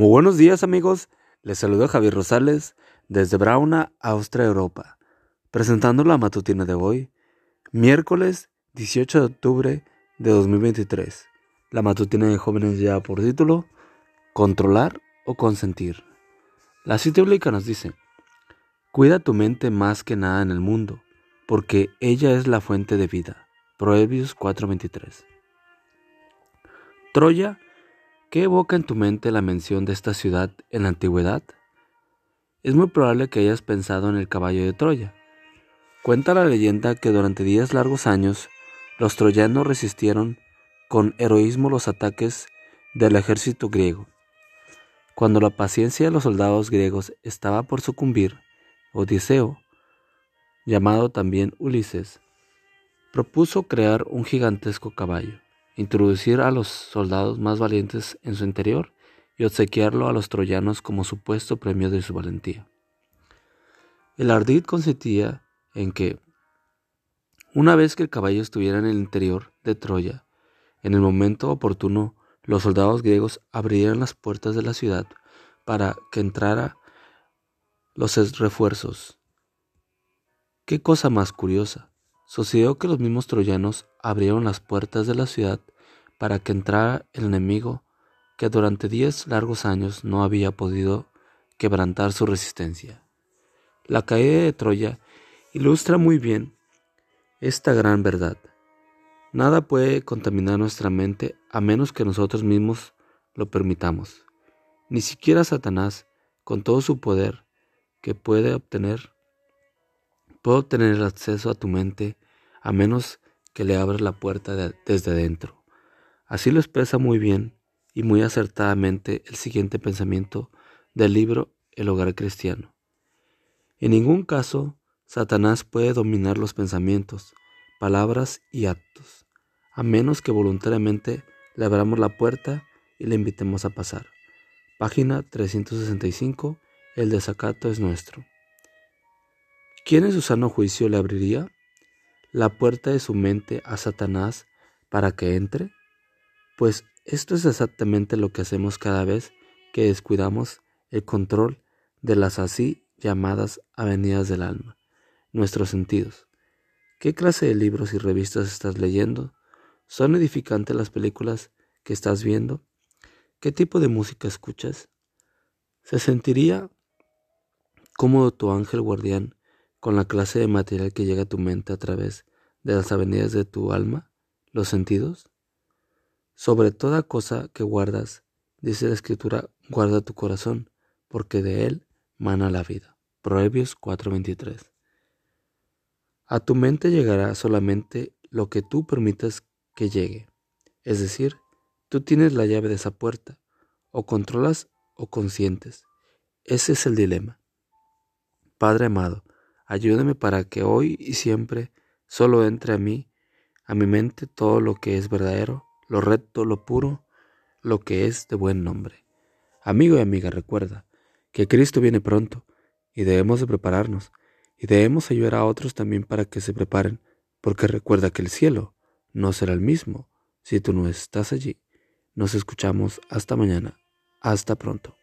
Muy buenos días amigos, les saludo Javier Rosales desde Brauna, Austria, Europa, presentando la matutina de hoy, miércoles 18 de octubre de 2023. La matutina de jóvenes ya por título, controlar o consentir. La cita bíblica nos dice, cuida tu mente más que nada en el mundo, porque ella es la fuente de vida. Proverbios 4:23. Troya ¿Qué evoca en tu mente la mención de esta ciudad en la antigüedad? Es muy probable que hayas pensado en el caballo de Troya. Cuenta la leyenda que durante diez largos años los troyanos resistieron con heroísmo los ataques del ejército griego. Cuando la paciencia de los soldados griegos estaba por sucumbir, Odiseo, llamado también Ulises, propuso crear un gigantesco caballo introducir a los soldados más valientes en su interior y obsequiarlo a los troyanos como supuesto premio de su valentía. El ardid consistía en que, una vez que el caballo estuviera en el interior de Troya, en el momento oportuno los soldados griegos abrieran las puertas de la ciudad para que entrara los refuerzos. Qué cosa más curiosa. Sucedió que los mismos troyanos abrieron las puertas de la ciudad para que entrara el enemigo que durante diez largos años no había podido quebrantar su resistencia. La caída de Troya ilustra muy bien esta gran verdad. Nada puede contaminar nuestra mente a menos que nosotros mismos lo permitamos. Ni siquiera Satanás, con todo su poder que puede obtener, puede obtener acceso a tu mente a menos que le abras la puerta desde dentro. Así lo expresa muy bien y muy acertadamente el siguiente pensamiento del libro El hogar cristiano. En ningún caso Satanás puede dominar los pensamientos, palabras y actos, a menos que voluntariamente le abramos la puerta y le invitemos a pasar. Página 365. El desacato es nuestro. ¿Quién en su sano juicio le abriría? la puerta de su mente a Satanás para que entre? Pues esto es exactamente lo que hacemos cada vez que descuidamos el control de las así llamadas avenidas del alma, nuestros sentidos. ¿Qué clase de libros y revistas estás leyendo? ¿Son edificantes las películas que estás viendo? ¿Qué tipo de música escuchas? ¿Se sentiría cómodo tu ángel guardián con la clase de material que llega a tu mente a través de las avenidas de tu alma, los sentidos? Sobre toda cosa que guardas, dice la escritura, guarda tu corazón, porque de él mana la vida. Proverbios 4:23. A tu mente llegará solamente lo que tú permitas que llegue. Es decir, tú tienes la llave de esa puerta, o controlas o consientes. Ese es el dilema. Padre amado, Ayúdame para que hoy y siempre solo entre a mí, a mi mente, todo lo que es verdadero, lo recto, lo puro, lo que es de buen nombre. Amigo y amiga, recuerda que Cristo viene pronto y debemos de prepararnos y debemos ayudar a otros también para que se preparen, porque recuerda que el cielo no será el mismo si tú no estás allí. Nos escuchamos hasta mañana. Hasta pronto.